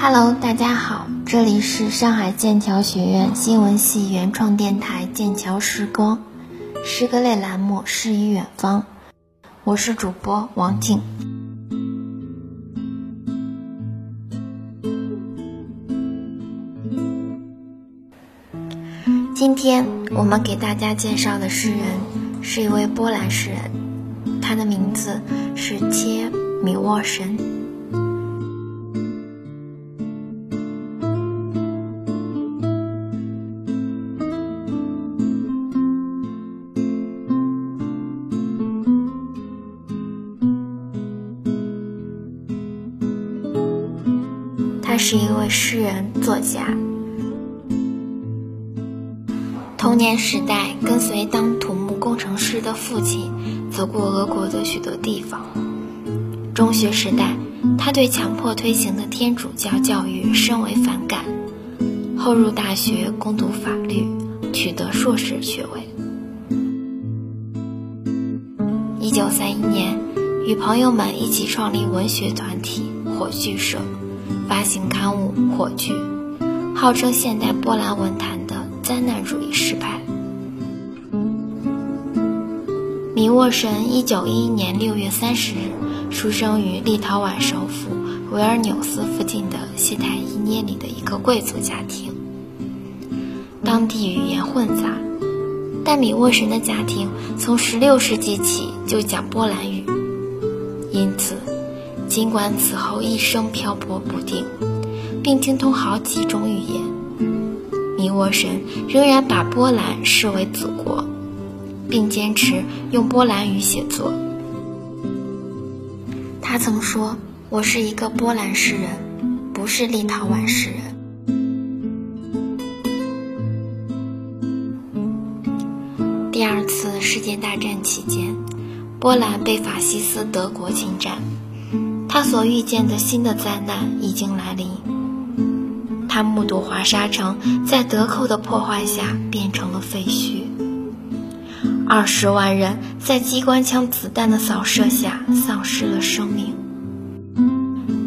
Hello，大家好，这里是上海剑桥学院新闻系原创电台剑桥诗歌诗歌类栏目《诗与远方》，我是主播王静。今天我们给大家介绍的诗人是一位波兰诗人，他的名字是切米沃什。是一位诗人、作家。童年时代，跟随当土木工程师的父亲，走过俄国的许多地方。中学时代，他对强迫推行的天主教教育深为反感。后入大学攻读法律，取得硕士学位。一九三一年，与朋友们一起创立文学团体火炬社。发行刊物《火炬》，号称现代波兰文坛的灾难主义诗派。米沃什一九一一年六月三十日出生于立陶宛首府维尔纽斯附近的西泰伊涅里的一个贵族家庭。当地语言混杂，但米沃什的家庭从十六世纪起就讲波兰语，因此。尽管此后一生漂泊不定，并精通好几种语言，米沃什仍然把波兰视为祖国，并坚持用波兰语写作。他曾说：“我是一个波兰诗人，不是立陶宛诗人。”第二次世界大战期间，波兰被法西斯德国侵占。他所遇见的新的灾难已经来临。他目睹华沙城在德寇的破坏下变成了废墟，二十万人在机关枪子弹的扫射下丧失了生命。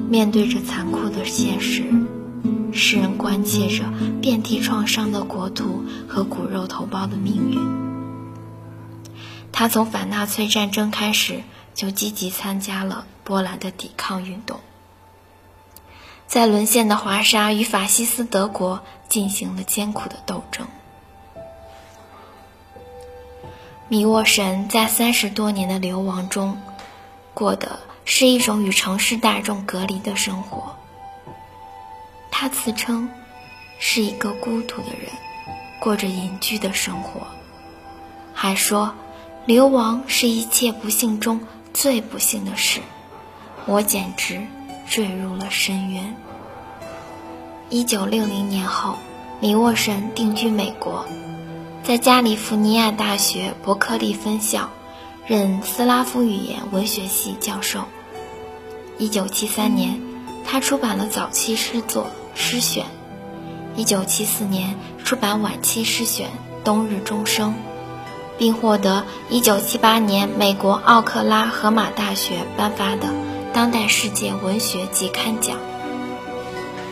面对着残酷的现实，诗人关切着遍体创伤的国土和骨肉同胞的命运。他从反纳粹战争开始。就积极参加了波兰的抵抗运动，在沦陷的华沙与法西斯德国进行了艰苦的斗争。米沃什在三十多年的流亡中，过的是一种与城市大众隔离的生活。他自称是一个孤独的人，过着隐居的生活，还说流亡是一切不幸中。最不幸的是，我简直坠入了深渊。一九六零年后，米沃什定居美国，在加利福尼亚大学伯克利分校任斯拉夫语言文学系教授。一九七三年，他出版了早期诗作《诗选》；一九七四年，出版晚期诗选《冬日钟声》。并获得1978年美国奥克拉荷马大学颁发的当代世界文学季刊奖。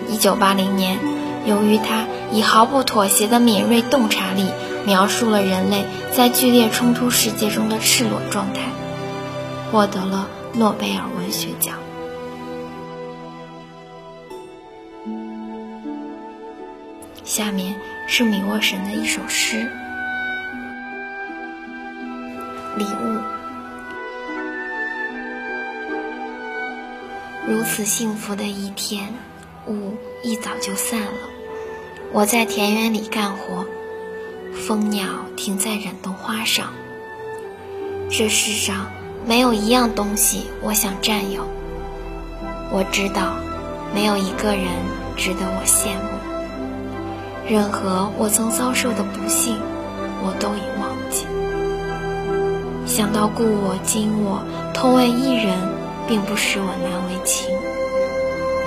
1980年，由于他以毫不妥协的敏锐洞察力描述了人类在剧烈冲突世界中的赤裸状态，获得了诺贝尔文学奖。下面是米沃什的一首诗。礼物，如此幸福的一天，雾一早就散了。我在田园里干活，蜂鸟停在忍冬花上。这世上没有一样东西我想占有。我知道，没有一个人值得我羡慕。任何我曾遭受的不幸，我都已。想到故我今我同为一人，并不使我难为情，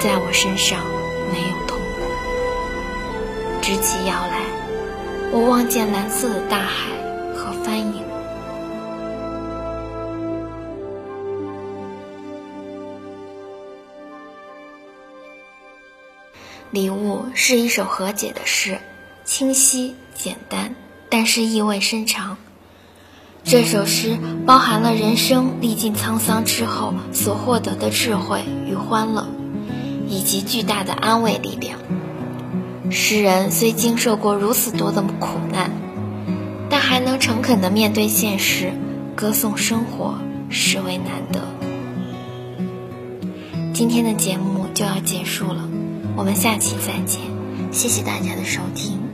在我身上没有痛苦。直起腰来，我望见蓝色的大海和帆影。礼物是一首和解的诗，清晰简单，但是意味深长。这首诗包含了人生历尽沧桑之后所获得的智慧与欢乐，以及巨大的安慰力量。诗人虽经受过如此多的苦难，但还能诚恳地面对现实，歌颂生活，实为难得。今天的节目就要结束了，我们下期再见，谢谢大家的收听。